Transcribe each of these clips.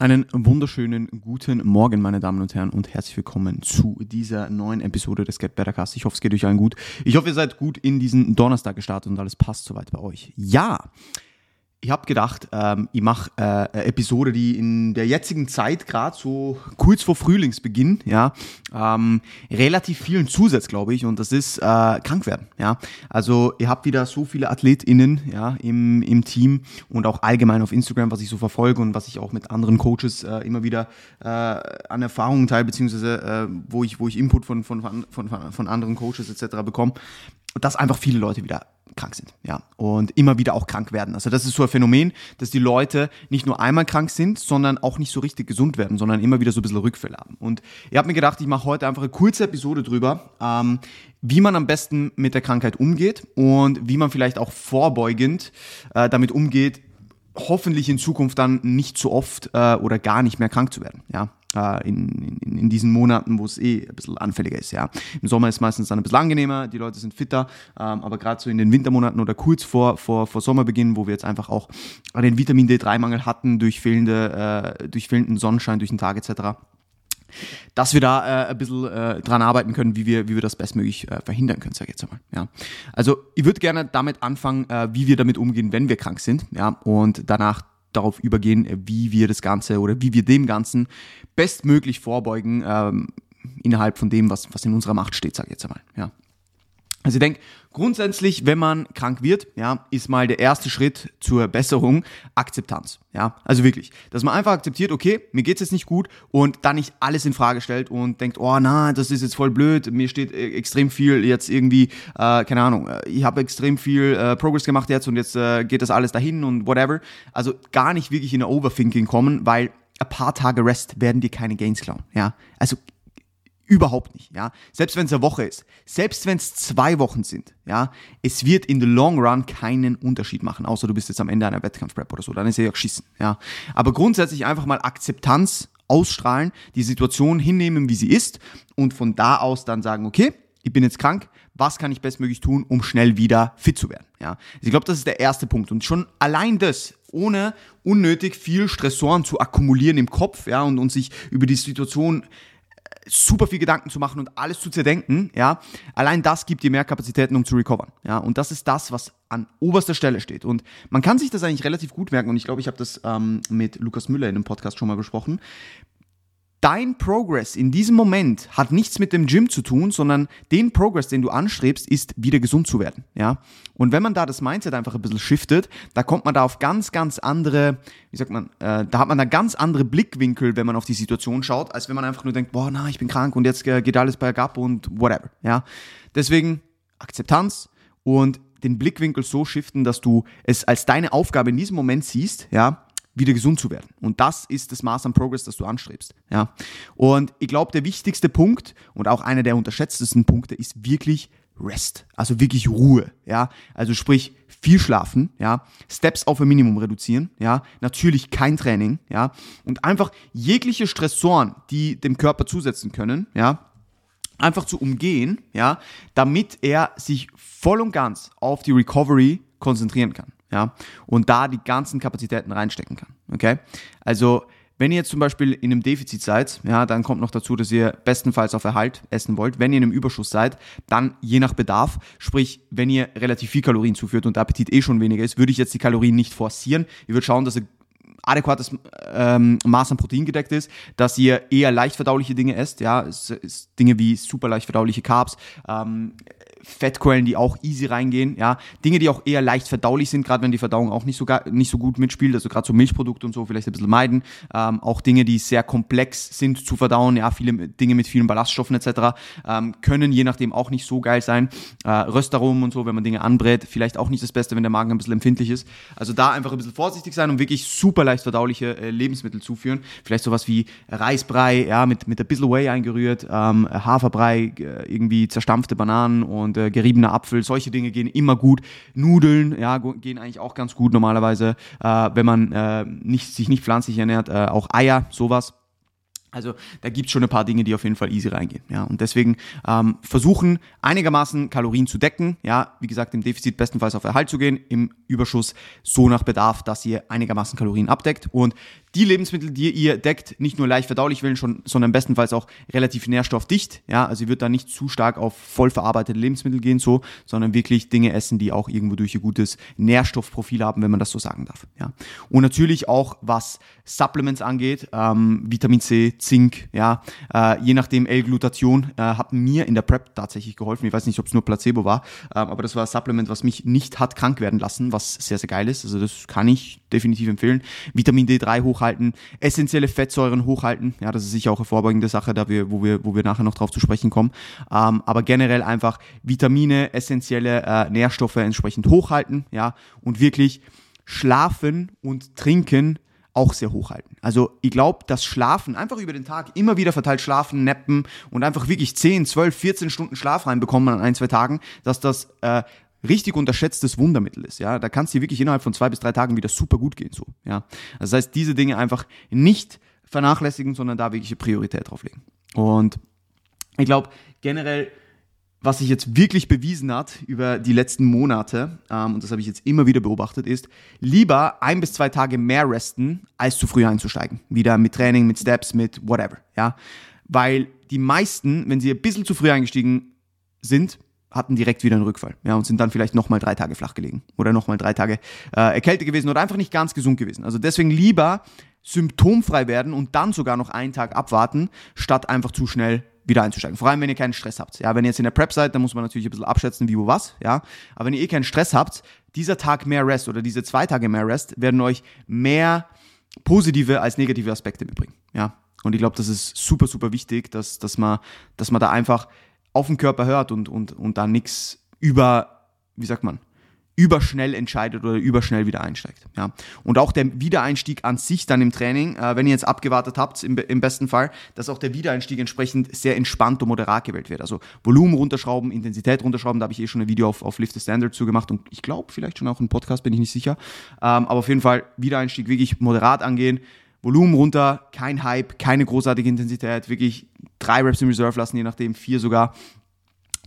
Einen wunderschönen guten Morgen, meine Damen und Herren, und herzlich willkommen zu dieser neuen Episode des Get Better Cast. Ich hoffe, es geht euch allen gut. Ich hoffe, ihr seid gut in diesen Donnerstag gestartet und alles passt soweit bei euch. Ja, ich habe gedacht, ähm, ich mache äh, eine Episode, die in der jetzigen Zeit, gerade so kurz vor Frühlingsbeginn, ja, ähm, relativ vielen zusetzt, glaube ich, und das ist äh, krank werden. Ja. Also ihr habt wieder so viele AthletInnen ja, im, im Team und auch allgemein auf Instagram, was ich so verfolge und was ich auch mit anderen Coaches äh, immer wieder äh, an Erfahrungen teile, beziehungsweise äh, wo, ich, wo ich Input von, von, von, von, von anderen Coaches etc. bekomme, dass einfach viele Leute wieder krank sind, ja, und immer wieder auch krank werden. Also das ist so ein Phänomen, dass die Leute nicht nur einmal krank sind, sondern auch nicht so richtig gesund werden, sondern immer wieder so ein bisschen Rückfälle haben. Und ich habe mir gedacht, ich mache heute einfach eine kurze Episode drüber, ähm, wie man am besten mit der Krankheit umgeht und wie man vielleicht auch vorbeugend äh, damit umgeht, hoffentlich in Zukunft dann nicht so oft äh, oder gar nicht mehr krank zu werden. Ja, äh, in, in, in, diesen Monaten, wo es eh ein bisschen anfälliger ist. Ja. Im Sommer ist meistens dann ein bisschen angenehmer, die Leute sind fitter, ähm, aber gerade so in den Wintermonaten oder kurz vor, vor, vor Sommerbeginn, wo wir jetzt einfach auch den Vitamin D3-Mangel hatten durch, fehlende, äh, durch fehlenden Sonnenschein durch den Tag etc., dass wir da äh, ein bisschen äh, dran arbeiten können, wie wir, wie wir das bestmöglich äh, verhindern können, sage ich jetzt einmal. Ja. Also ich würde gerne damit anfangen, äh, wie wir damit umgehen, wenn wir krank sind, ja, und danach darauf übergehen, wie wir das Ganze oder wie wir dem Ganzen bestmöglich vorbeugen ähm, innerhalb von dem, was, was in unserer Macht steht, sage ich jetzt einmal. Ja. Also ich denke, grundsätzlich, wenn man krank wird, ja, ist mal der erste Schritt zur Besserung Akzeptanz. Ja, also wirklich, dass man einfach akzeptiert, okay, mir geht's jetzt nicht gut und dann nicht alles in Frage stellt und denkt, oh na, das ist jetzt voll blöd, mir steht äh, extrem viel jetzt irgendwie, äh, keine Ahnung, äh, ich habe extrem viel äh, Progress gemacht jetzt und jetzt äh, geht das alles dahin und whatever. Also gar nicht wirklich in der Overthinking kommen, weil ein paar Tage Rest werden dir keine Gains klauen. Ja, also Überhaupt nicht, ja. Selbst wenn es eine Woche ist, selbst wenn es zwei Wochen sind, ja, es wird in the long run keinen Unterschied machen, außer du bist jetzt am Ende einer Wettkampfprep oder so, dann ist ja geschissen, ja. Aber grundsätzlich einfach mal Akzeptanz ausstrahlen, die Situation hinnehmen, wie sie ist und von da aus dann sagen, okay, ich bin jetzt krank, was kann ich bestmöglich tun, um schnell wieder fit zu werden, ja. Also ich glaube, das ist der erste Punkt und schon allein das, ohne unnötig viel Stressoren zu akkumulieren im Kopf, ja, und, und sich über die Situation super viel Gedanken zu machen und alles zu zerdenken, ja, allein das gibt dir mehr Kapazitäten, um zu recovern, ja, und das ist das, was an oberster Stelle steht. Und man kann sich das eigentlich relativ gut merken. Und ich glaube, ich habe das ähm, mit Lukas Müller in einem Podcast schon mal besprochen dein Progress in diesem Moment hat nichts mit dem Gym zu tun, sondern den Progress, den du anstrebst, ist wieder gesund zu werden, ja. Und wenn man da das Mindset einfach ein bisschen shiftet, da kommt man da auf ganz, ganz andere, wie sagt man, äh, da hat man da ganz andere Blickwinkel, wenn man auf die Situation schaut, als wenn man einfach nur denkt, boah, na, ich bin krank und jetzt geht alles bergab und whatever, ja. Deswegen Akzeptanz und den Blickwinkel so shiften, dass du es als deine Aufgabe in diesem Moment siehst, ja, wieder gesund zu werden. Und das ist das Maß an Progress, das du anstrebst. Ja. Und ich glaube, der wichtigste Punkt und auch einer der unterschätztesten Punkte ist wirklich Rest, also wirklich Ruhe, ja, also sprich viel schlafen, ja, Steps auf ein Minimum reduzieren, ja, natürlich kein Training, ja, und einfach jegliche Stressoren, die dem Körper zusetzen können, ja, einfach zu umgehen, ja, damit er sich voll und ganz auf die Recovery konzentrieren kann ja, und da die ganzen Kapazitäten reinstecken kann, okay? Also, wenn ihr jetzt zum Beispiel in einem Defizit seid, ja, dann kommt noch dazu, dass ihr bestenfalls auf Erhalt essen wollt. Wenn ihr in einem Überschuss seid, dann je nach Bedarf, sprich, wenn ihr relativ viel Kalorien zuführt und der Appetit eh schon weniger ist, würde ich jetzt die Kalorien nicht forcieren. Ich würde schauen, dass ihr adäquates ähm, Maß an Protein gedeckt ist, dass ihr eher leicht verdauliche Dinge esst, ja, Dinge wie super leicht verdauliche Carbs, ähm, Fettquellen, die auch easy reingehen, ja, Dinge, die auch eher leicht verdaulich sind, gerade wenn die Verdauung auch nicht so, nicht so gut mitspielt, also gerade so Milchprodukte und so vielleicht ein bisschen meiden, ähm, auch Dinge, die sehr komplex sind zu verdauen, ja, viele Dinge mit vielen Ballaststoffen etc., ähm, können je nachdem auch nicht so geil sein, äh, Röstaromen und so, wenn man Dinge anbrät, vielleicht auch nicht das Beste, wenn der Magen ein bisschen empfindlich ist, also da einfach ein bisschen vorsichtig sein und wirklich super leicht verdauliche äh, Lebensmittel zuführen, vielleicht sowas wie Reisbrei, ja, mit, mit ein bisschen Whey eingerührt, ähm, Haferbrei, äh, irgendwie zerstampfte Bananen und äh, geriebener Apfel, solche Dinge gehen immer gut. Nudeln, ja, gehen eigentlich auch ganz gut normalerweise, äh, wenn man äh, nicht, sich nicht pflanzlich ernährt. Äh, auch Eier, sowas. Also da gibt's schon ein paar Dinge, die auf jeden Fall easy reingehen. Ja, und deswegen ähm, versuchen einigermaßen Kalorien zu decken. Ja, wie gesagt, im Defizit bestenfalls auf Erhalt zu gehen, im Überschuss so nach Bedarf, dass ihr einigermaßen Kalorien abdeckt. Und die Lebensmittel, die ihr deckt, nicht nur leicht verdaulich werden, schon, sondern bestenfalls auch relativ nährstoffdicht. Ja, also ihr wird da nicht zu stark auf voll verarbeitete Lebensmittel gehen, so, sondern wirklich Dinge essen, die auch irgendwo durch ihr gutes Nährstoffprofil haben, wenn man das so sagen darf. Ja, und natürlich auch was Supplements angeht, ähm, Vitamin C, Zink, ja, äh, je nachdem L-Glutation äh, hat mir in der Prep tatsächlich geholfen. Ich weiß nicht, ob es nur Placebo war, äh, aber das war ein Supplement, was mich nicht hat krank werden lassen, was sehr, sehr geil ist. Also das kann ich definitiv empfehlen. Vitamin D3 hochhalten, essentielle Fettsäuren hochhalten. Ja, das ist sicher auch eine vorbeugende Sache, da wir, wo wir, wo wir nachher noch drauf zu sprechen kommen. Ähm, aber generell einfach Vitamine, essentielle äh, Nährstoffe entsprechend hochhalten, ja, und wirklich schlafen und trinken auch sehr hochhalten. Also ich glaube, das Schlafen, einfach über den Tag immer wieder verteilt schlafen, nappen und einfach wirklich 10, 12, 14 Stunden Schlaf reinbekommen an ein, zwei Tagen, dass das äh, richtig unterschätztes Wundermittel ist. Ja, da kann es dir wirklich innerhalb von zwei bis drei Tagen wieder super gut gehen. So, ja, das heißt, diese Dinge einfach nicht vernachlässigen, sondern da wirklich eine Priorität drauf legen. Und ich glaube generell was sich jetzt wirklich bewiesen hat über die letzten Monate, ähm, und das habe ich jetzt immer wieder beobachtet, ist, lieber ein bis zwei Tage mehr resten, als zu früh einzusteigen. Wieder mit Training, mit Steps, mit whatever. Ja? Weil die meisten, wenn sie ein bisschen zu früh eingestiegen sind, hatten direkt wieder einen Rückfall. Ja, und sind dann vielleicht nochmal drei Tage flach gelegen. Oder nochmal drei Tage äh, erkältet gewesen oder einfach nicht ganz gesund gewesen. Also deswegen lieber symptomfrei werden und dann sogar noch einen Tag abwarten, statt einfach zu schnell wieder einzusteigen. Vor allem, wenn ihr keinen Stress habt. Ja, wenn ihr jetzt in der Prep seid, dann muss man natürlich ein bisschen abschätzen, wie, wo, was. Ja, aber wenn ihr eh keinen Stress habt, dieser Tag mehr Rest oder diese zwei Tage mehr Rest werden euch mehr positive als negative Aspekte mitbringen. Ja, und ich glaube, das ist super, super wichtig, dass, dass, man, dass man da einfach auf den Körper hört und, und, und da nichts über, wie sagt man, überschnell entscheidet oder überschnell wieder einsteigt. Ja. Und auch der Wiedereinstieg an sich dann im Training, äh, wenn ihr jetzt abgewartet habt, im, im besten Fall, dass auch der Wiedereinstieg entsprechend sehr entspannt und moderat gewählt wird. Also Volumen runterschrauben, Intensität runterschrauben, da habe ich eh schon ein Video auf, auf Lift the Standard zugemacht und ich glaube vielleicht schon auch ein Podcast, bin ich nicht sicher. Ähm, aber auf jeden Fall Wiedereinstieg wirklich moderat angehen. Volumen runter, kein Hype, keine großartige Intensität, wirklich drei Reps im Reserve lassen, je nachdem, vier sogar,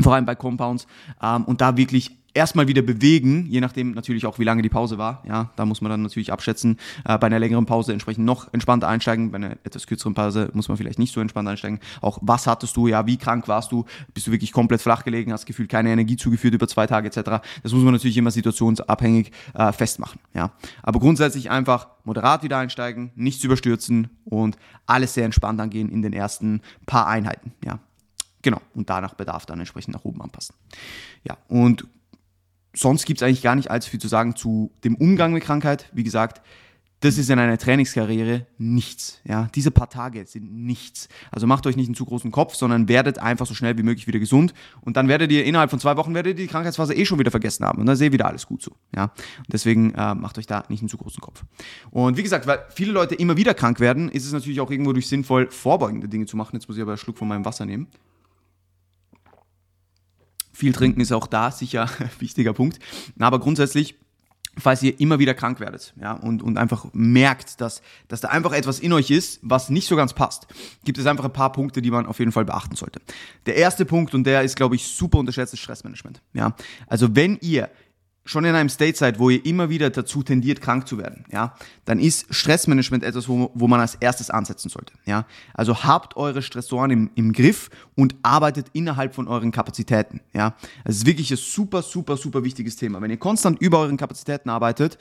vor allem bei Compounds, ähm, und da wirklich erstmal wieder bewegen, je nachdem natürlich auch, wie lange die Pause war. Ja, da muss man dann natürlich abschätzen. Äh, bei einer längeren Pause entsprechend noch entspannter einsteigen. Bei einer etwas kürzeren Pause muss man vielleicht nicht so entspannt einsteigen. Auch was hattest du? Ja, wie krank warst du? Bist du wirklich komplett flach gelegen? Hast gefühlt keine Energie zugeführt über zwei Tage etc. Das muss man natürlich immer situationsabhängig äh, festmachen. Ja, aber grundsätzlich einfach moderat wieder einsteigen, nichts überstürzen und alles sehr entspannt angehen in den ersten paar Einheiten. Ja, genau. Und danach Bedarf dann entsprechend nach oben anpassen. Ja, und sonst gibt es eigentlich gar nicht allzu viel zu sagen zu dem Umgang mit Krankheit. Wie gesagt, das ist in einer Trainingskarriere nichts. Ja, diese paar Tage sind nichts. Also macht euch nicht einen zu großen Kopf, sondern werdet einfach so schnell wie möglich wieder gesund. Und dann werdet ihr innerhalb von zwei Wochen werdet ihr die Krankheitsphase eh schon wieder vergessen haben. Und dann seht ihr wieder alles gut so. Ja, und deswegen äh, macht euch da nicht einen zu großen Kopf. Und wie gesagt, weil viele Leute immer wieder krank werden, ist es natürlich auch irgendwo durch sinnvoll vorbeugende Dinge zu machen. Jetzt muss ich aber einen Schluck von meinem Wasser nehmen. Viel trinken ist auch da sicher wichtiger Punkt. Aber grundsätzlich falls ihr immer wieder krank werdet, ja, und, und einfach merkt, dass, dass da einfach etwas in euch ist, was nicht so ganz passt, gibt es einfach ein paar Punkte, die man auf jeden Fall beachten sollte. Der erste Punkt, und der ist, glaube ich, super unterschätztes Stressmanagement, ja. Also wenn ihr schon in einem State seid, wo ihr immer wieder dazu tendiert, krank zu werden, ja, dann ist Stressmanagement etwas, wo, wo man als erstes ansetzen sollte, ja. Also habt eure Stressoren im, im Griff und arbeitet innerhalb von euren Kapazitäten, ja. Das ist wirklich ein super, super, super wichtiges Thema. Wenn ihr konstant über euren Kapazitäten arbeitet,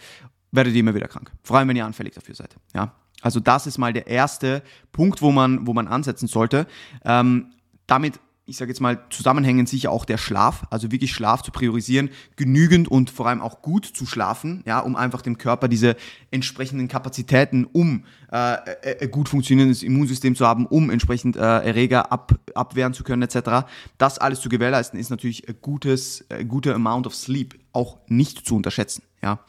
werdet ihr immer wieder krank. Vor allem, wenn ihr anfällig dafür seid, ja. Also das ist mal der erste Punkt, wo man, wo man ansetzen sollte. Ähm, damit ich sage jetzt mal, zusammenhängend sicher auch der Schlaf, also wirklich Schlaf zu priorisieren, genügend und vor allem auch gut zu schlafen, ja, um einfach dem Körper diese entsprechenden Kapazitäten, um äh, äh, gut funktionierendes Immunsystem zu haben, um entsprechend äh, Erreger ab, abwehren zu können, etc. Das alles zu gewährleisten, ist natürlich ein gutes, ein guter Amount of Sleep auch nicht zu unterschätzen, ja.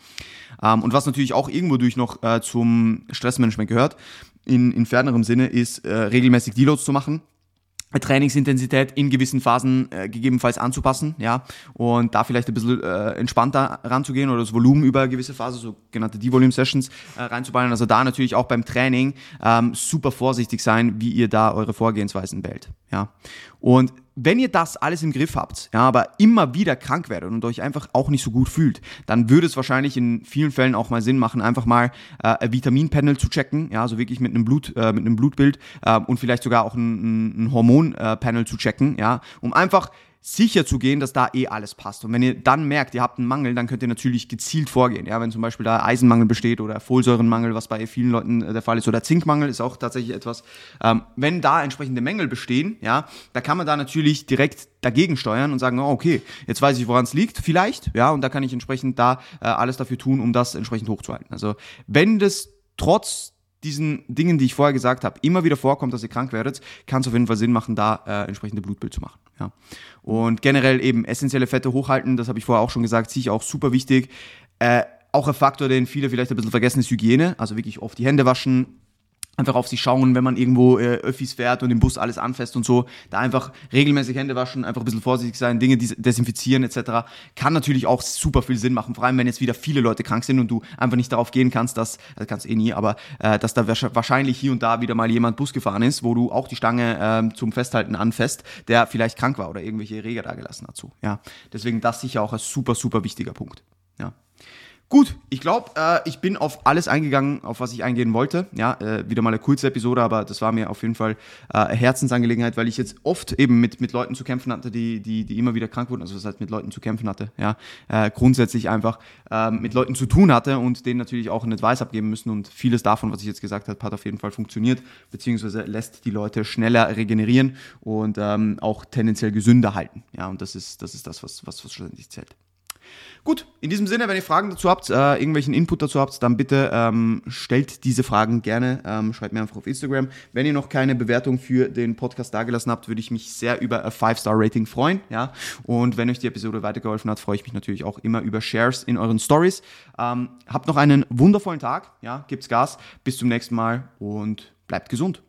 Ähm, und was natürlich auch irgendwo durch noch äh, zum Stressmanagement gehört, in, in fernerem Sinne, ist äh, regelmäßig Deloads zu machen, Trainingsintensität in gewissen Phasen äh, gegebenenfalls anzupassen, ja, und da vielleicht ein bisschen äh, entspannter ranzugehen oder das Volumen über gewisse Phase, sogenannte D-Volume-Sessions, äh, reinzuballen. Also da natürlich auch beim Training ähm, super vorsichtig sein, wie ihr da eure Vorgehensweisen wählt, ja. Und wenn ihr das alles im Griff habt, ja, aber immer wieder krank werdet und euch einfach auch nicht so gut fühlt, dann würde es wahrscheinlich in vielen Fällen auch mal Sinn machen, einfach mal äh, ein Vitaminpanel zu checken, ja, also wirklich mit einem Blut, äh, mit einem Blutbild äh, und vielleicht sogar auch ein, ein Hormonpanel zu checken, ja, um einfach sicher zu gehen, dass da eh alles passt. Und wenn ihr dann merkt, ihr habt einen Mangel, dann könnt ihr natürlich gezielt vorgehen. Ja, wenn zum Beispiel da Eisenmangel besteht oder Folsäurenmangel, was bei vielen Leuten äh, der Fall ist, oder Zinkmangel ist auch tatsächlich etwas. Ähm, wenn da entsprechende Mängel bestehen, ja, da kann man da natürlich direkt dagegen steuern und sagen, oh, okay, jetzt weiß ich, woran es liegt, vielleicht, ja, und da kann ich entsprechend da äh, alles dafür tun, um das entsprechend hochzuhalten. Also wenn das trotz diesen Dingen, die ich vorher gesagt habe, immer wieder vorkommt, dass ihr krank werdet, kann es auf jeden Fall Sinn machen, da äh, entsprechende Blutbild zu machen. Ja. Und generell eben essentielle Fette hochhalten, das habe ich vorher auch schon gesagt, ich auch super wichtig. Äh, auch ein Faktor, den viele vielleicht ein bisschen vergessen, ist Hygiene. Also wirklich oft die Hände waschen, einfach auf sich schauen, wenn man irgendwo äh, Öffis fährt und im Bus alles anfasst und so, da einfach regelmäßig Hände waschen, einfach ein bisschen vorsichtig sein, Dinge desinfizieren etc. Kann natürlich auch super viel Sinn machen, vor allem wenn jetzt wieder viele Leute krank sind und du einfach nicht darauf gehen kannst, dass, das kannst eh nie, aber äh, dass da wahrscheinlich hier und da wieder mal jemand Bus gefahren ist, wo du auch die Stange äh, zum Festhalten anfasst, der vielleicht krank war oder irgendwelche Erreger da gelassen hat. So, ja. Deswegen das sicher auch ein super, super wichtiger Punkt. Ja. Gut, ich glaube, äh, ich bin auf alles eingegangen, auf was ich eingehen wollte. Ja, äh, wieder mal eine kurze Episode, aber das war mir auf jeden Fall äh, Herzensangelegenheit, weil ich jetzt oft eben mit, mit Leuten zu kämpfen hatte, die, die, die immer wieder krank wurden, also das heißt mit Leuten zu kämpfen hatte, ja, äh, grundsätzlich einfach äh, mit Leuten zu tun hatte und denen natürlich auch einen Advice abgeben müssen und vieles davon, was ich jetzt gesagt habe, hat auf jeden Fall funktioniert, beziehungsweise lässt die Leute schneller regenerieren und ähm, auch tendenziell gesünder halten. Ja, und das ist, das ist das, was, was, was schlussendlich zählt. Gut, in diesem Sinne, wenn ihr Fragen dazu habt, äh, irgendwelchen Input dazu habt, dann bitte ähm, stellt diese Fragen gerne, ähm, schreibt mir einfach auf Instagram. Wenn ihr noch keine Bewertung für den Podcast dagelassen habt, würde ich mich sehr über ein 5-Star-Rating freuen. Ja? Und wenn euch die Episode weitergeholfen hat, freue ich mich natürlich auch immer über Shares in euren Stories. Ähm, habt noch einen wundervollen Tag, ja, gibt's Gas, bis zum nächsten Mal und bleibt gesund.